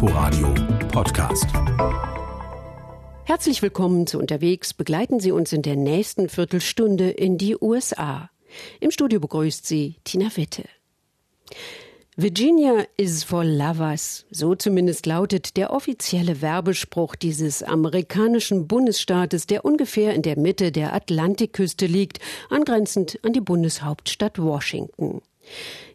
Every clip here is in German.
Inforadio Podcast. Herzlich willkommen zu Unterwegs. Begleiten Sie uns in der nächsten Viertelstunde in die USA. Im Studio begrüßt Sie Tina Witte. Virginia is for lovers. So zumindest lautet der offizielle Werbespruch dieses amerikanischen Bundesstaates, der ungefähr in der Mitte der Atlantikküste liegt, angrenzend an die Bundeshauptstadt Washington.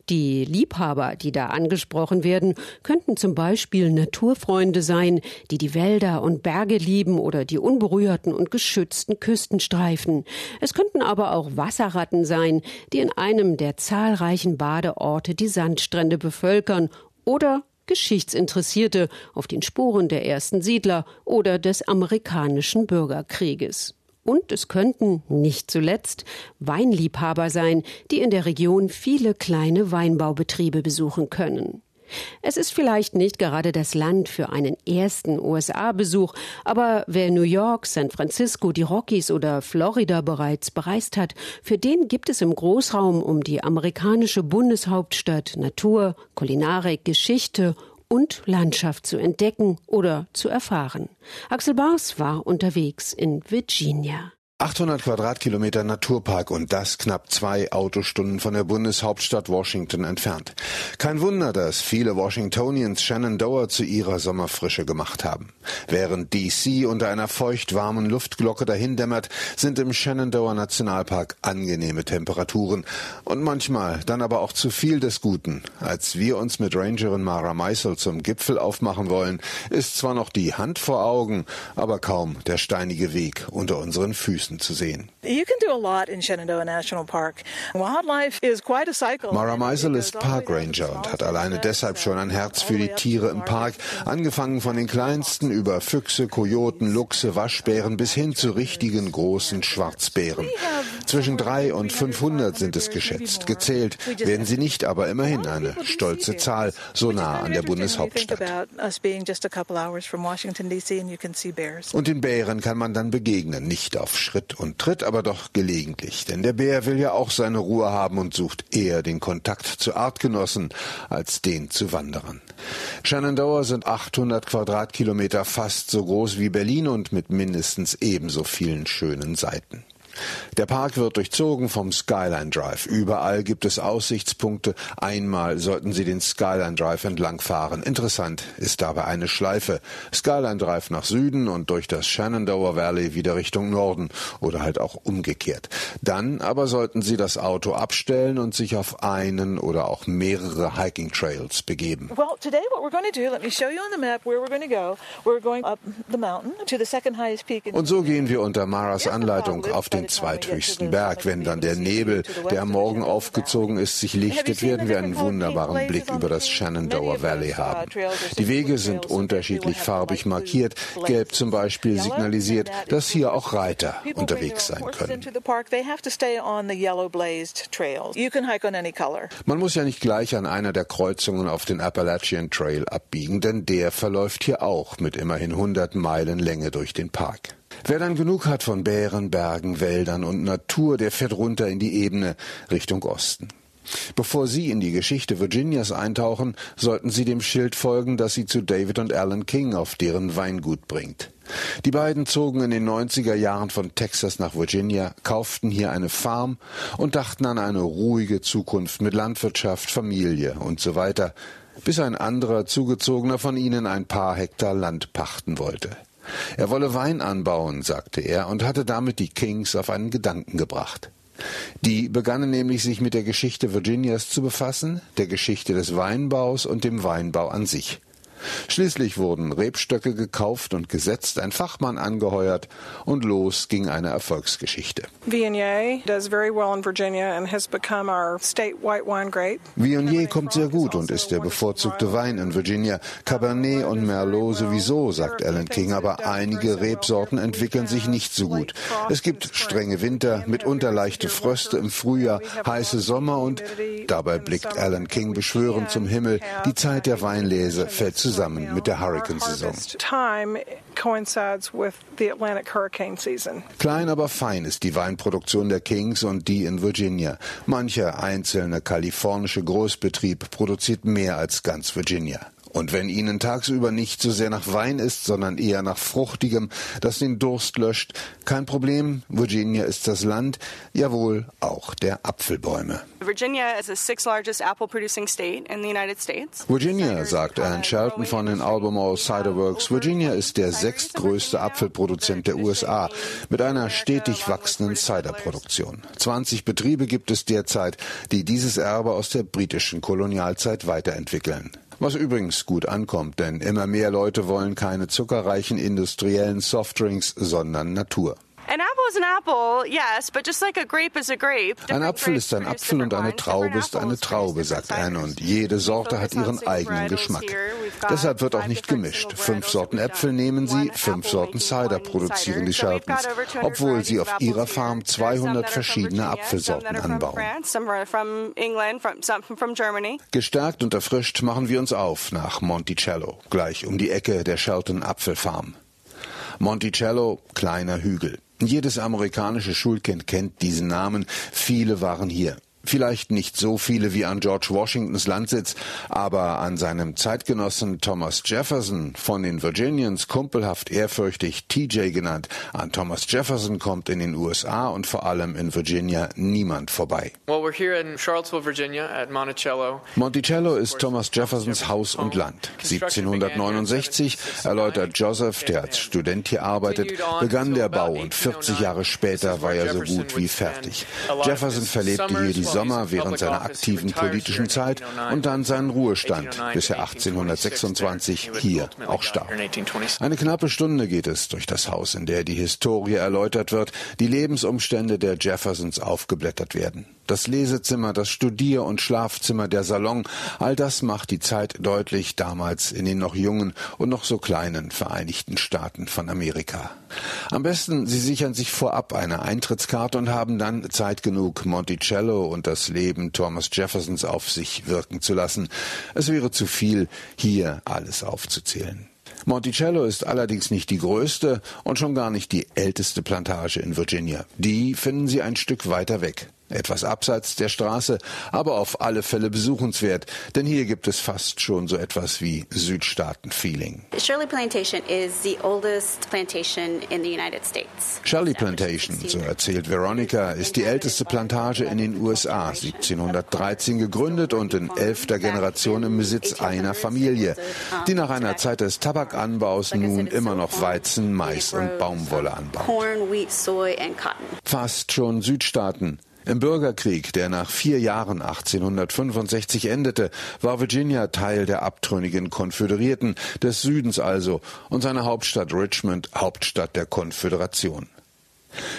Die Liebhaber, die da angesprochen werden, könnten zum Beispiel Naturfreunde sein, die die Wälder und Berge lieben oder die unberührten und geschützten Küstenstreifen. Es könnten aber auch Wasserratten sein, die in einem der zahlreichen Badeorte die Sandstrände bevölkern oder Geschichtsinteressierte auf den Spuren der ersten Siedler oder des amerikanischen Bürgerkrieges. Und es könnten, nicht zuletzt, Weinliebhaber sein, die in der Region viele kleine Weinbaubetriebe besuchen können. Es ist vielleicht nicht gerade das Land für einen ersten USA-Besuch, aber wer New York, San Francisco, die Rockies oder Florida bereits bereist hat, für den gibt es im Großraum um die amerikanische Bundeshauptstadt Natur, Kulinarik, Geschichte und Landschaft zu entdecken oder zu erfahren. Axel Bars war unterwegs in Virginia. 800 Quadratkilometer Naturpark und das knapp zwei Autostunden von der Bundeshauptstadt Washington entfernt. Kein Wunder, dass viele Washingtonians Shenandoah zu ihrer Sommerfrische gemacht haben. Während DC unter einer feucht-warmen Luftglocke dahindämmert, sind im Shenandoah Nationalpark angenehme Temperaturen und manchmal dann aber auch zu viel des Guten. Als wir uns mit Rangerin Mara Meisel zum Gipfel aufmachen wollen, ist zwar noch die Hand vor Augen, aber kaum der steinige Weg unter unseren Füßen zu sehen. Mara Meisel ist Parkranger und hat alleine deshalb schon ein Herz für die Tiere im Park, angefangen von den kleinsten über Füchse, Kojoten, Luchse, Waschbären bis hin zu richtigen großen Schwarzbären. Zwischen drei und 500 sind es geschätzt. Gezählt werden sie nicht, aber immerhin eine stolze Zahl, so nah an der Bundeshauptstadt. Und den Bären kann man dann begegnen, nicht auf Schritt Schritt und Tritt, aber doch gelegentlich. Denn der Bär will ja auch seine Ruhe haben und sucht eher den Kontakt zu Artgenossen als den zu Wanderern. Shenandoah sind 800 Quadratkilometer fast so groß wie Berlin und mit mindestens ebenso vielen schönen Seiten. Der Park wird durchzogen vom Skyline Drive. Überall gibt es Aussichtspunkte. Einmal sollten Sie den Skyline Drive entlangfahren. Interessant ist dabei eine Schleife. Skyline Drive nach Süden und durch das Shenandoah Valley wieder Richtung Norden oder halt auch umgekehrt. Dann aber sollten Sie das Auto abstellen und sich auf einen oder auch mehrere Hiking Trails begeben. Well, today what we're going to do, let me show you on the map where we're going to go. We're going up the mountain to the second highest peak. Und so gehen wir unter Maras Anleitung auf den den zweithöchsten Berg. Wenn dann der Nebel, der am Morgen aufgezogen ist, sich lichtet, werden wir einen wunderbaren Blick über das Shenandoah Valley haben. Die Wege sind unterschiedlich farbig markiert. Gelb zum Beispiel signalisiert, dass hier auch Reiter unterwegs sein können. Man muss ja nicht gleich an einer der Kreuzungen auf den Appalachian Trail abbiegen, denn der verläuft hier auch mit immerhin 100 Meilen Länge durch den Park. Wer dann genug hat von Bären, Bergen, Wäldern und Natur, der fährt runter in die Ebene Richtung Osten. Bevor Sie in die Geschichte Virginias eintauchen, sollten Sie dem Schild folgen, das Sie zu David und Alan King auf deren Weingut bringt. Die beiden zogen in den 90er Jahren von Texas nach Virginia, kauften hier eine Farm und dachten an eine ruhige Zukunft mit Landwirtschaft, Familie und so weiter, bis ein anderer Zugezogener von ihnen ein paar Hektar Land pachten wollte. Er wolle Wein anbauen, sagte er, und hatte damit die Kings auf einen Gedanken gebracht. Die begannen nämlich sich mit der Geschichte Virginias zu befassen, der Geschichte des Weinbaus und dem Weinbau an sich. Schließlich wurden Rebstöcke gekauft und gesetzt, ein Fachmann angeheuert und los ging eine Erfolgsgeschichte. Viognier kommt sehr gut und ist der bevorzugte Wein in Virginia. Cabernet und Merlot sowieso, sagt Alan King, aber einige Rebsorten entwickeln sich nicht so gut. Es gibt strenge Winter, mitunter leichte Fröste im Frühjahr, heiße Sommer und dabei blickt Alan King beschwörend zum Himmel. Die Zeit der Weinlese fällt zusammen zusammen mit der Hurrikansaison. Klein, aber fein ist die Weinproduktion der Kings und die in Virginia. Mancher einzelne kalifornische Großbetrieb produziert mehr als ganz Virginia. Und wenn Ihnen tagsüber nicht so sehr nach Wein ist, sondern eher nach Fruchtigem, das den Durst löscht, kein Problem. Virginia ist das Land, jawohl, auch der Apfelbäume. Virginia is the sixth largest apple producing state in the United States. Virginia, sagt Ann Shelton von den Albemarle Cider Works, Virginia ist der sechstgrößte Apfelproduzent der USA mit einer stetig wachsenden Ciderproduktion. 20 Betriebe gibt es derzeit, die dieses Erbe aus der britischen Kolonialzeit weiterentwickeln. Was übrigens gut ankommt, denn immer mehr Leute wollen keine zuckerreichen industriellen Softdrinks, sondern Natur. Ein Apfel ist ein Apfel und eine Traube ist eine Traube, sagt Anne, und jede Sorte hat ihren eigenen Geschmack. Deshalb wird auch nicht gemischt. Fünf Sorten Äpfel nehmen sie, fünf Sorten Cider produzieren die Sheltons, obwohl sie auf ihrer Farm 200 verschiedene Apfelsorten anbauen. Gestärkt und erfrischt machen wir uns auf nach Monticello, gleich um die Ecke der Shelton Apfelfarm. Monticello, kleiner Hügel. Jedes amerikanische Schulkind kennt diesen Namen. Viele waren hier. Vielleicht nicht so viele wie an George Washingtons Landsitz, aber an seinem Zeitgenossen Thomas Jefferson, von den Virginians kumpelhaft ehrfürchtig TJ genannt. An Thomas Jefferson kommt in den USA und vor allem in Virginia niemand vorbei. Well, we're here in Charlottesville, Virginia at Monticello. Monticello ist Thomas Jeffersons Haus und Land. 1769, erläutert Joseph, der als Student hier arbeitet, begann der Bau und 40 Jahre später war er so gut wie fertig. Jefferson verlebte hier die Sommer während seiner aktiven politischen Zeit und dann seinen Ruhestand, bis er 1826 hier auch starb. Eine knappe Stunde geht es durch das Haus, in der die Historie erläutert wird, die Lebensumstände der Jeffersons aufgeblättert werden. Das Lesezimmer, das Studier- und Schlafzimmer, der Salon, all das macht die Zeit deutlich damals in den noch jungen und noch so kleinen Vereinigten Staaten von Amerika. Am besten, Sie sichern sich vorab eine Eintrittskarte und haben dann Zeit genug, Monticello und das Leben Thomas Jeffersons auf sich wirken zu lassen. Es wäre zu viel, hier alles aufzuzählen. Monticello ist allerdings nicht die größte und schon gar nicht die älteste Plantage in Virginia. Die finden Sie ein Stück weiter weg etwas abseits der Straße, aber auf alle Fälle besuchenswert, denn hier gibt es fast schon so etwas wie Südstaaten-Feeling. Shirley Plantation is the oldest plantation in the United States. Shirley Plantation, so erzählt Veronica, ist die älteste Plantage in den USA, 1713 gegründet und in elfter Generation im Besitz einer Familie, die nach einer Zeit des Tabakanbaus nun immer noch Weizen, Mais und Baumwolle anbaut. Fast schon Südstaaten. Im Bürgerkrieg, der nach vier Jahren 1865 endete, war Virginia Teil der abtrünnigen Konföderierten, des Südens also, und seine Hauptstadt Richmond Hauptstadt der Konföderation.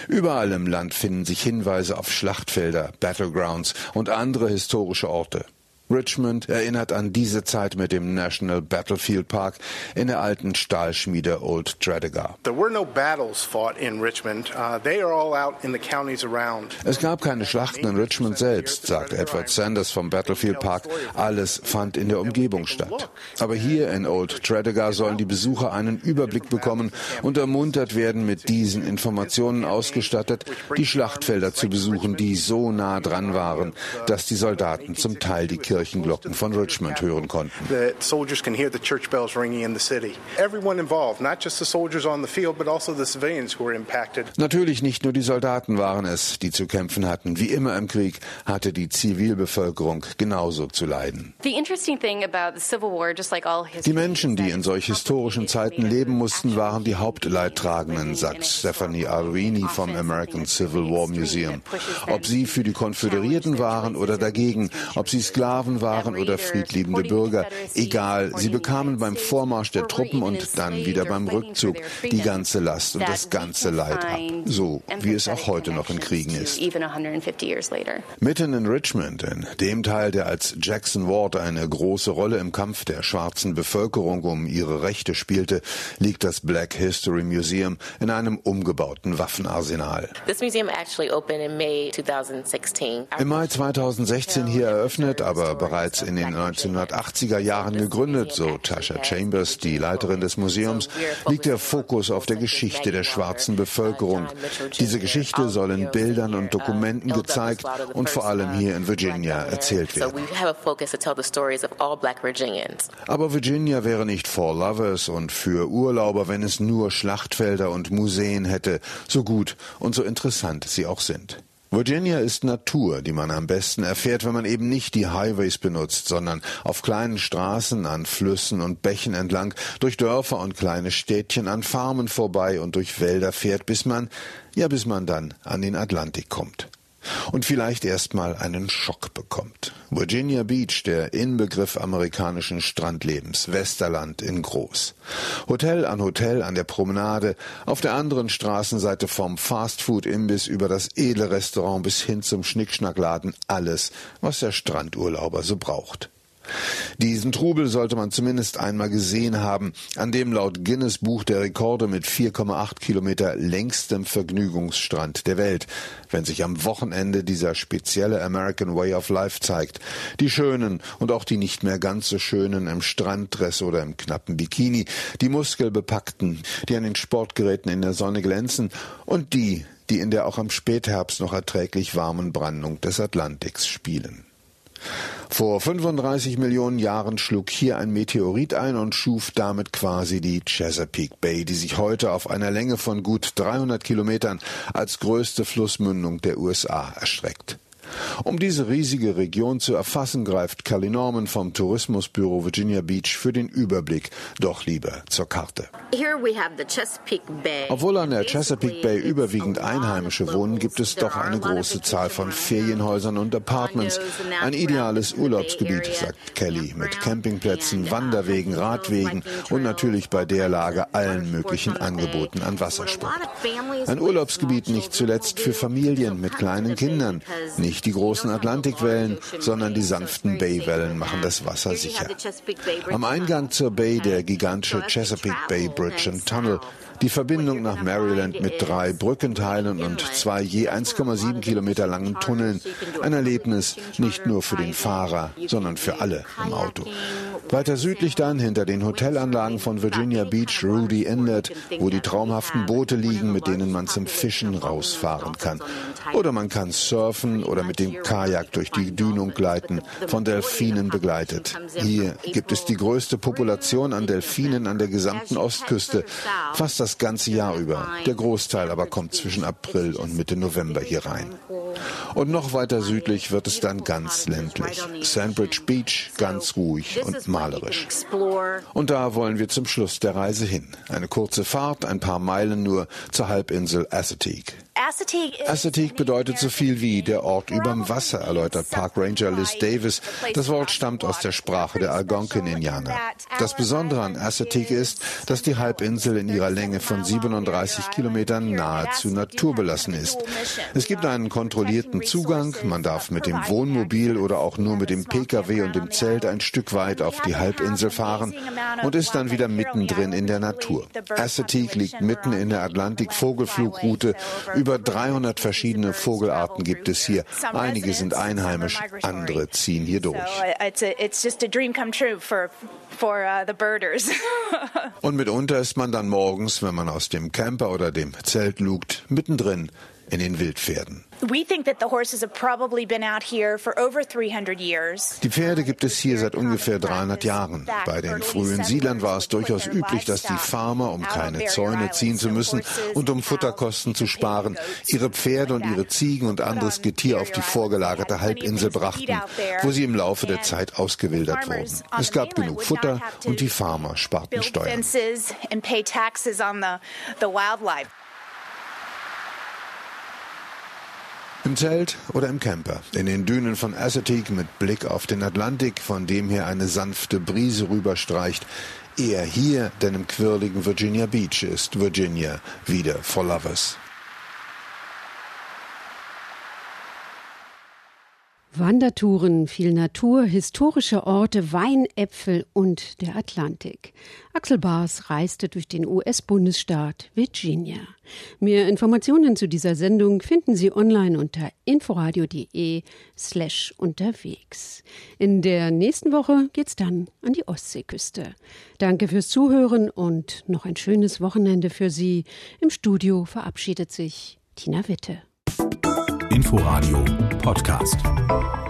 Überall im Land finden sich Hinweise auf Schlachtfelder, Battlegrounds und andere historische Orte. Richmond erinnert an diese Zeit mit dem National Battlefield Park in der alten Stahlschmiede Old Tredegar. Uh, es gab keine Schlachten in Richmond selbst, sagt Edward Sanders vom Battlefield Park. Alles fand in der Umgebung statt. Aber hier in Old Tredegar sollen die Besucher einen Überblick bekommen und ermuntert werden, mit diesen Informationen ausgestattet, die Schlachtfelder zu besuchen, die so nah dran waren, dass die Soldaten zum Teil die Kirche Kirchenglocken von Richmond hören konnten. Also Natürlich nicht nur die Soldaten waren es, die zu kämpfen hatten. Wie immer im Krieg hatte die Zivilbevölkerung genauso zu leiden. Die Menschen, die in solch historischen Zeiten leben mussten, waren die Hauptleidtragenden, sagt Stephanie Arduini vom American Civil War Museum. Ob sie für die Konföderierten waren oder dagegen, ob sie Sklaven Sklaven waren oder friedliebende Bürger. Egal, sie bekamen beim Vormarsch der Truppen und dann wieder beim Rückzug die ganze Last und das ganze Leid ab. So wie es auch heute noch in Kriegen ist. Mitten in Richmond, in dem Teil, der als Jackson Ward eine große Rolle im Kampf der schwarzen Bevölkerung um ihre Rechte spielte, liegt das Black History Museum in einem umgebauten Waffenarsenal. Im Mai 2016 hier eröffnet, aber aber bereits in den 1980er Jahren gegründet, so Tasha Chambers, die Leiterin des Museums, liegt der Fokus auf der Geschichte der schwarzen Bevölkerung. Diese Geschichte soll in Bildern und Dokumenten gezeigt und vor allem hier in Virginia erzählt werden. Aber Virginia wäre nicht for lovers und für Urlauber, wenn es nur Schlachtfelder und Museen hätte, so gut und so interessant sie auch sind. Virginia ist Natur, die man am besten erfährt, wenn man eben nicht die Highways benutzt, sondern auf kleinen Straßen, an Flüssen und Bächen entlang, durch Dörfer und kleine Städtchen, an Farmen vorbei und durch Wälder fährt, bis man, ja, bis man dann an den Atlantik kommt und vielleicht erstmal einen Schock bekommt. Virginia Beach, der Inbegriff amerikanischen Strandlebens, Westerland in groß. Hotel an Hotel an der Promenade, auf der anderen Straßenseite vom Fastfood-Imbiss über das edle Restaurant bis hin zum Schnickschnackladen alles, was der Strandurlauber so braucht. Diesen Trubel sollte man zumindest einmal gesehen haben, an dem laut Guinness Buch der Rekorde mit 4,8 Kilometer längstem Vergnügungsstrand der Welt, wenn sich am Wochenende dieser spezielle American Way of Life zeigt. Die Schönen und auch die nicht mehr ganz so Schönen im Stranddress oder im knappen Bikini, die Muskelbepackten, die an den Sportgeräten in der Sonne glänzen und die, die in der auch am Spätherbst noch erträglich warmen Brandung des Atlantiks spielen. Vor 35 Millionen Jahren schlug hier ein Meteorit ein und schuf damit quasi die Chesapeake Bay, die sich heute auf einer Länge von gut 300 Kilometern als größte Flussmündung der USA erstreckt. Um diese riesige Region zu erfassen, greift Kelly Norman vom Tourismusbüro Virginia Beach für den Überblick doch lieber zur Karte. Obwohl an der Chesapeake Bay überwiegend Einheimische wohnen, gibt es doch eine große Zahl von Ferienhäusern und Apartments. Ein ideales Urlaubsgebiet, sagt Kelly, mit Campingplätzen, Wanderwegen, Radwegen und natürlich bei der Lage allen möglichen Angeboten an Wassersport. Ein Urlaubsgebiet nicht zuletzt für Familien mit kleinen Kindern, nicht die großen Atlantikwellen, sondern die sanften Baywellen machen das Wasser sicher. Am Eingang zur Bay der gigantische Chesapeake Bay Bridge and Tunnel die Verbindung nach Maryland mit drei Brückenteilen und zwei je 1,7 Kilometer langen Tunneln. Ein Erlebnis nicht nur für den Fahrer, sondern für alle im Auto. Weiter südlich dann, hinter den Hotelanlagen von Virginia Beach, Rudy Inlet, wo die traumhaften Boote liegen, mit denen man zum Fischen rausfahren kann. Oder man kann surfen oder mit dem Kajak durch die Dünung gleiten, von Delfinen begleitet. Hier gibt es die größte Population an Delfinen an der gesamten Ostküste. Fast das ganze Jahr über. Der Großteil aber kommt zwischen April und Mitte November hier rein. Und noch weiter südlich wird es dann ganz ländlich. Sandbridge Beach ganz ruhig und malerisch. Und da wollen wir zum Schluss der Reise hin. Eine kurze Fahrt, ein paar Meilen nur zur Halbinsel Assateague. Assateague bedeutet so viel wie der Ort überm Wasser, erläutert Park Ranger Liz Davis. Das Wort stammt aus der Sprache der Algonquin-Indianer. Das Besondere an Assateague ist, dass die Halbinsel in ihrer Länge von 37 Kilometern nahezu naturbelassen ist. Es gibt einen kontrollierten Zugang, man darf mit dem Wohnmobil oder auch nur mit dem Pkw und dem Zelt ein Stück weit auf die Halbinsel fahren und ist dann wieder mittendrin in der Natur. Assateague liegt mitten in der Atlantik-Vogelflugroute. Über 300 verschiedene Vogelarten gibt es hier. Einige sind einheimisch, andere ziehen hier durch. Und mitunter ist man dann morgens, wenn man aus dem Camper oder dem Zelt lugt, mittendrin in den Wildpferden. Die Pferde gibt es hier seit ungefähr 300 Jahren. Bei den frühen Siedlern war es durchaus üblich, dass die Farmer, um keine Zäune ziehen zu müssen und um Futterkosten zu sparen, ihre Pferde und ihre Ziegen und anderes Getier auf die vorgelagerte Halbinsel brachten, wo sie im Laufe der Zeit ausgewildert wurden. Es gab genug Futter und die Farmer sparten Steuern. Im Zelt oder im Camper, in den Dünen von Assateague mit Blick auf den Atlantik, von dem her eine sanfte Brise rüberstreicht. Eher hier, denn im quirligen Virginia Beach ist Virginia wieder for lovers. Wandertouren, viel Natur, historische Orte, Weinäpfel und der Atlantik. Axel Bars reiste durch den US-Bundesstaat Virginia. Mehr Informationen zu dieser Sendung finden Sie online unter inforadio.de slash unterwegs. In der nächsten Woche geht's dann an die Ostseeküste. Danke fürs Zuhören und noch ein schönes Wochenende für Sie. Im Studio verabschiedet sich Tina Witte. Inforadio Podcast.